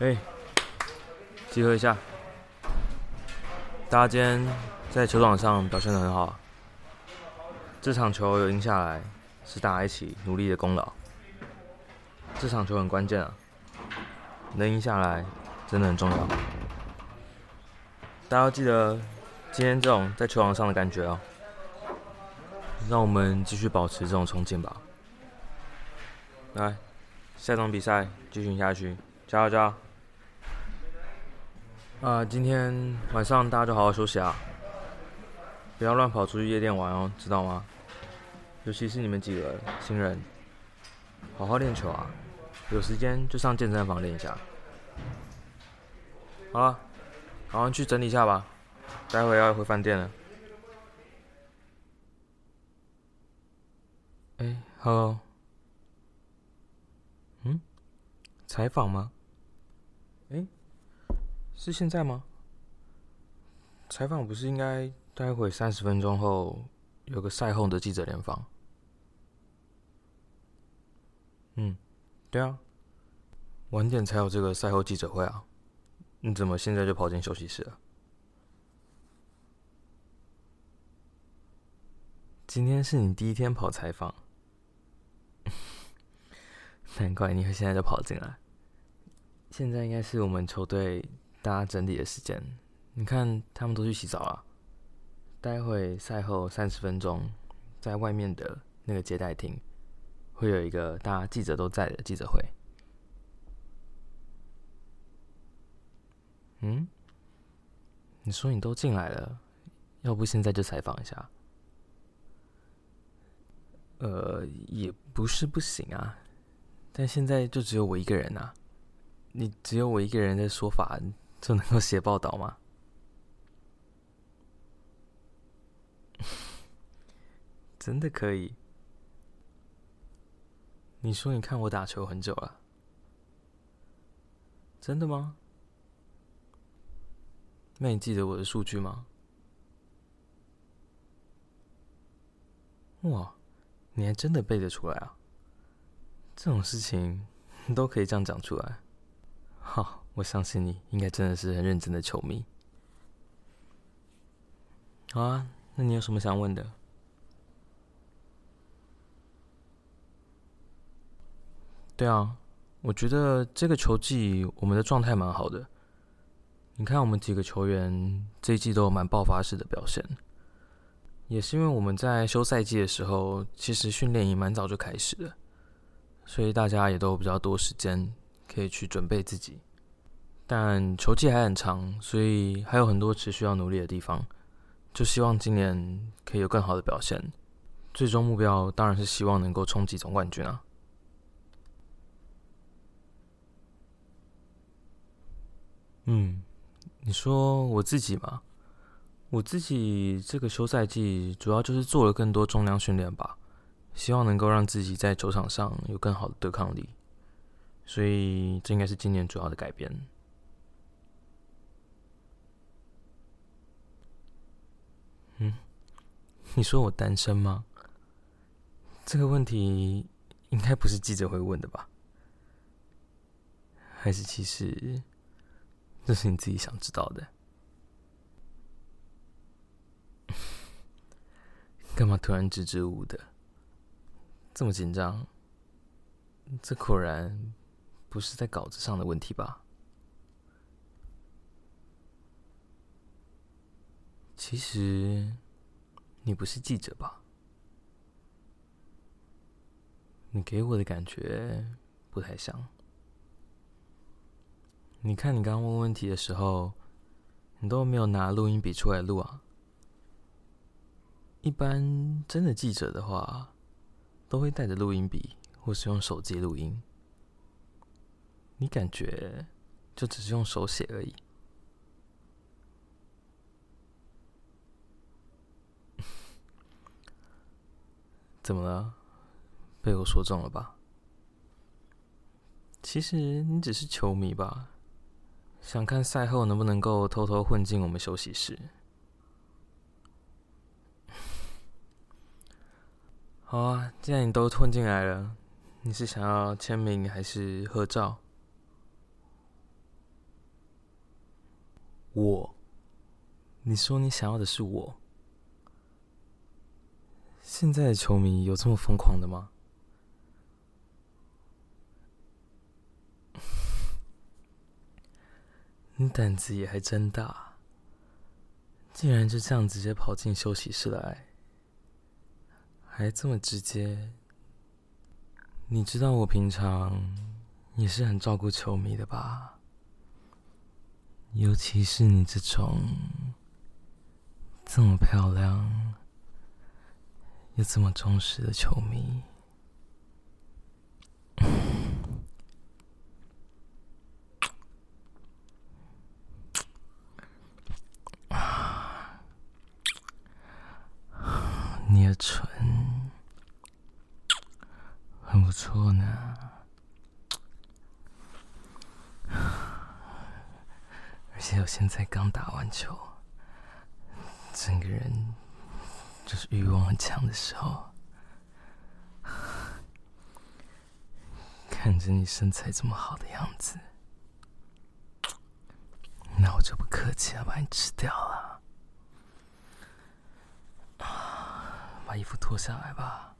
哎，集合一下！大家今天在球场上表现的很好，这场球有赢下来，是大家一起努力的功劳。这场球很关键啊，能赢下来真的很重要。大家要记得今天这种在球场上的感觉哦，让我们继续保持这种冲劲吧。来，下场比赛继续下去，加油加油！啊，今天晚上大家就好好休息啊，不要乱跑出去夜店玩哦，知道吗？尤其是你们几个新人，好好练球啊，有时间就上健身房练一下。好了，好好去整理一下吧，待会要回饭店了。哎，Hello，嗯，采访吗？是现在吗？采访不是应该待会三十分钟后有个赛后的记者联访？嗯，对啊，晚点才有这个赛后记者会啊。你怎么现在就跑进休息室了？今天是你第一天跑采访，难怪你会现在就跑进来。现在应该是我们球队。大家整理的时间，你看他们都去洗澡了。待会赛后三十分钟，在外面的那个接待厅，会有一个大家记者都在的记者会。嗯？你说你都进来了，要不现在就采访一下？呃，也不是不行啊，但现在就只有我一个人啊，你只有我一个人的说法。就能够写报道吗？真的可以？你说你看我打球很久了，真的吗？那你记得我的数据吗？哇，你还真的背得出来啊！这种事情都可以这样讲出来，好。我相信你应该真的是很认真的球迷。好啊，那你有什么想问的？对啊，我觉得这个球季我们的状态蛮好的。你看，我们几个球员这一季都有蛮爆发式的表现，也是因为我们在休赛季的时候，其实训练也蛮早就开始了，所以大家也都比较多时间可以去准备自己。但球季还很长，所以还有很多持续要努力的地方。就希望今年可以有更好的表现。最终目标当然是希望能够冲击总冠军啊！嗯，你说我自己嘛，我自己这个休赛季主要就是做了更多重量训练吧，希望能够让自己在球场上有更好的对抗力。所以这应该是今年主要的改变。你说我单身吗？这个问题应该不是记者会问的吧？还是其实这是你自己想知道的？干嘛突然支支吾吾的？这么紧张？这果然不是在稿子上的问题吧？其实，你不是记者吧？你给我的感觉不太像。你看，你刚问问题的时候，你都没有拿录音笔出来录啊。一般真的记者的话，都会带着录音笔，或是用手机录音。你感觉就只是用手写而已。怎么了？被我说中了吧？其实你只是球迷吧？想看赛后能不能够偷偷混进我们休息室？好啊，既然你都混进来了，你是想要签名还是合照？我？你说你想要的是我？现在的球迷有这么疯狂的吗？你胆子也还真大，竟然就这样直接跑进休息室来，还这么直接。你知道我平常也是很照顾球迷的吧？尤其是你这种这么漂亮。有这么忠实的球迷，你的唇很不错呢，而且我现在刚打完球，整个人。就是欲望很强的时候，看着你身材这么好的样子，那我就不客气了，把你吃掉了。把衣服脱下来吧，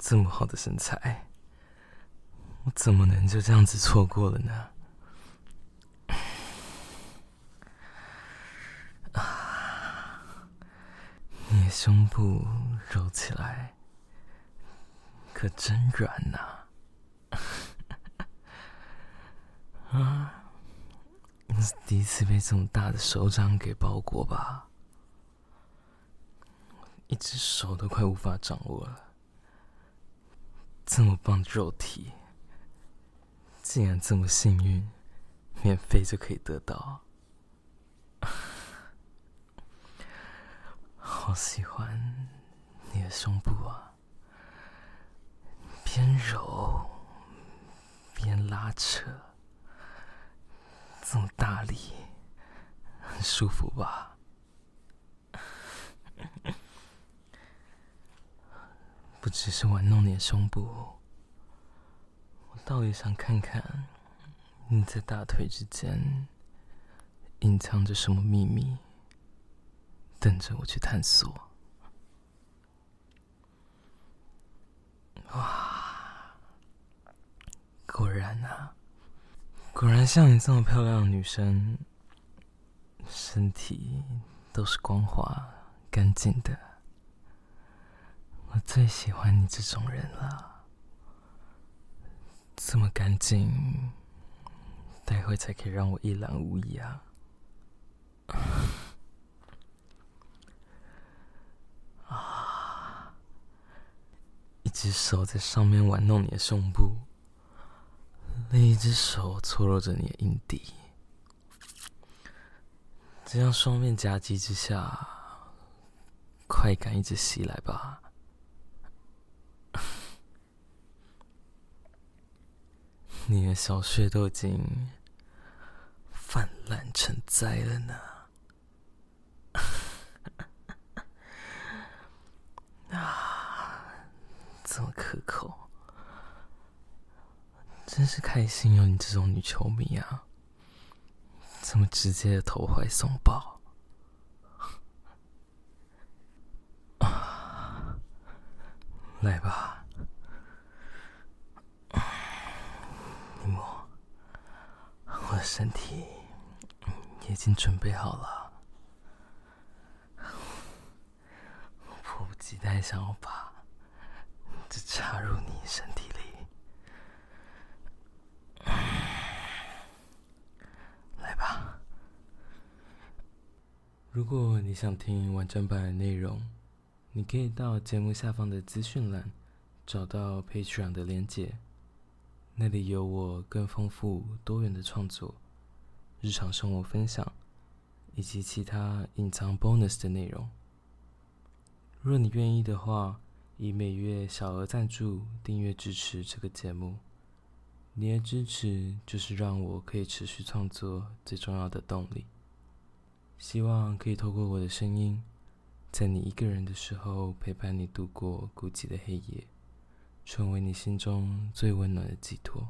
这么好的身材，我怎么能就这样子错过了呢？胸部揉起来可真软呐！啊，你是第一次被这么大的手掌给包裹吧？一只手都快无法掌握了。这么棒的肉体，竟然这么幸运，免费就可以得到。好喜欢你的胸部啊，边揉边拉扯，这么大力，很舒服吧？不只是玩弄你的胸部，我倒也想看看你在大腿之间隐藏着什么秘密。等着我去探索。哇，果然啊，果然像你这么漂亮的女生，身体都是光滑干净的。我最喜欢你这种人了，这么干净，待会才可以让我一览无遗啊。一一只手在上面玩弄你的胸部，另一只手搓揉着你的阴蒂，这样双面夹击之下，快感一直袭来吧。你的小穴都已经泛滥成灾了呢。这么可口，真是开心有你这种女球迷啊！这么直接的投怀送抱！来吧，尼莫，我的身体已经准备好了，我迫不及待想要把。这插入你身体里，来吧。如果你想听完整版的内容，你可以到节目下方的资讯栏找到 Patreon 的连结，那里有我更丰富多元的创作、日常生活分享以及其他隐藏 bonus 的内容。若你愿意的话。以每月小额赞助订阅支持这个节目，你的支持就是让我可以持续创作最重要的动力。希望可以透过我的声音，在你一个人的时候陪伴你度过孤寂的黑夜，成为你心中最温暖的寄托。